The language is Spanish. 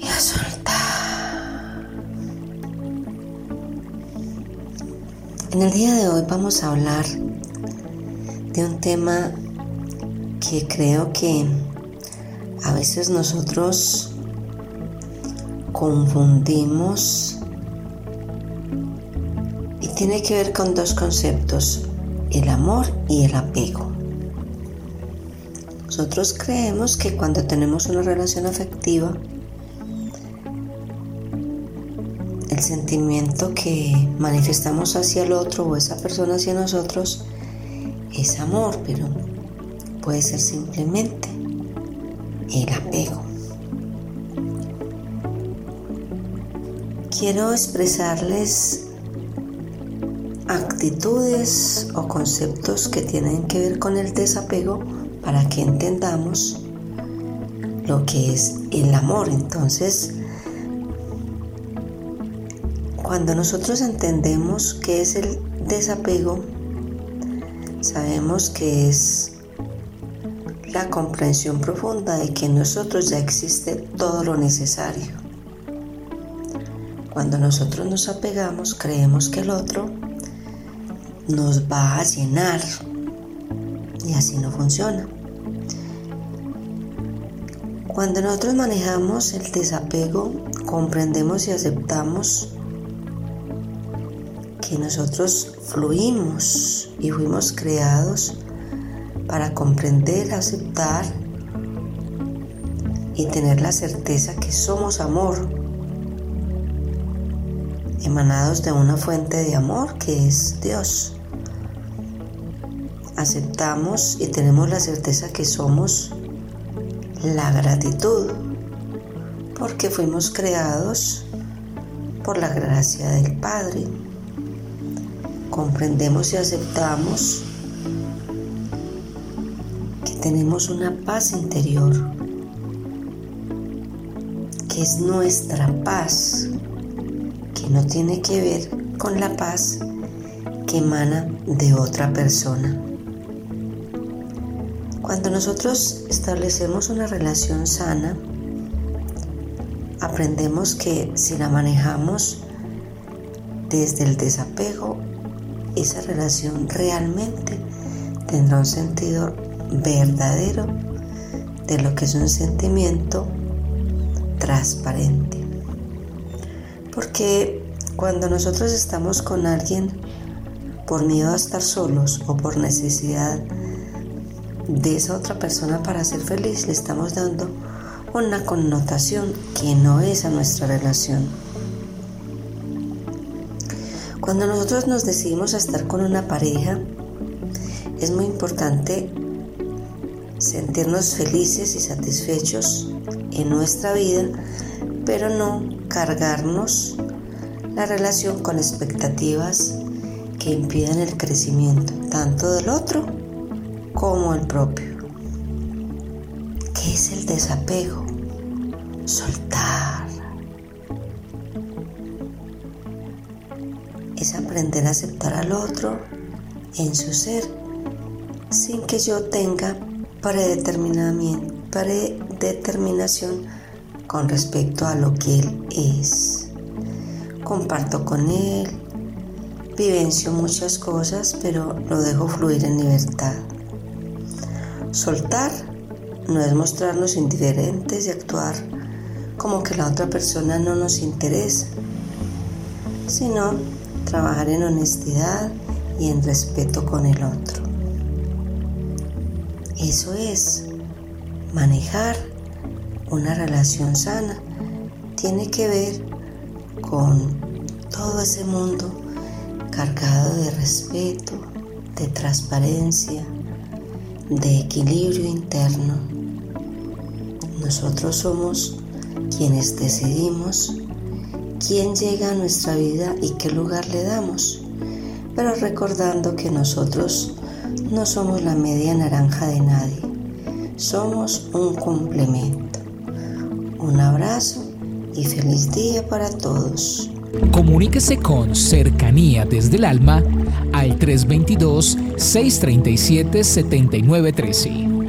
y a soltar. En el día de hoy vamos a hablar de un tema que creo que a veces nosotros confundimos y tiene que ver con dos conceptos, el amor y el apego. Nosotros creemos que cuando tenemos una relación afectiva, el sentimiento que manifestamos hacia el otro o esa persona hacia nosotros es amor, pero puede ser simplemente el apego. Quiero expresarles actitudes o conceptos que tienen que ver con el desapego para que entendamos lo que es el amor. Entonces, cuando nosotros entendemos qué es el desapego, sabemos que es la comprensión profunda de que en nosotros ya existe todo lo necesario. Cuando nosotros nos apegamos, creemos que el otro nos va a llenar y así no funciona. Cuando nosotros manejamos el desapego, comprendemos y aceptamos que nosotros fluimos y fuimos creados para comprender, aceptar y tener la certeza que somos amor, emanados de una fuente de amor que es Dios. Aceptamos y tenemos la certeza que somos la gratitud, porque fuimos creados por la gracia del Padre comprendemos y aceptamos que tenemos una paz interior, que es nuestra paz, que no tiene que ver con la paz que emana de otra persona. Cuando nosotros establecemos una relación sana, aprendemos que si la manejamos desde el desapego esa relación realmente tendrá un sentido verdadero de lo que es un sentimiento transparente. Porque cuando nosotros estamos con alguien por miedo a estar solos o por necesidad de esa otra persona para ser feliz, le estamos dando una connotación que no es a nuestra relación. Cuando nosotros nos decidimos a estar con una pareja, es muy importante sentirnos felices y satisfechos en nuestra vida, pero no cargarnos la relación con expectativas que impidan el crecimiento tanto del otro como el propio. ¿Qué es el desapego? Soltar aprender a aceptar al otro en su ser sin que yo tenga predeterminación con respecto a lo que él es. Comparto con él, vivencio muchas cosas, pero lo dejo fluir en libertad. Soltar no es mostrarnos indiferentes y actuar como que la otra persona no nos interesa, sino trabajar en honestidad y en respeto con el otro. Eso es manejar una relación sana. Tiene que ver con todo ese mundo cargado de respeto, de transparencia, de equilibrio interno. Nosotros somos quienes decidimos quién llega a nuestra vida y qué lugar le damos, pero recordando que nosotros no somos la media naranja de nadie, somos un complemento. Un abrazo y feliz día para todos. Comuníquese con Cercanía desde el Alma al 322-637-7913.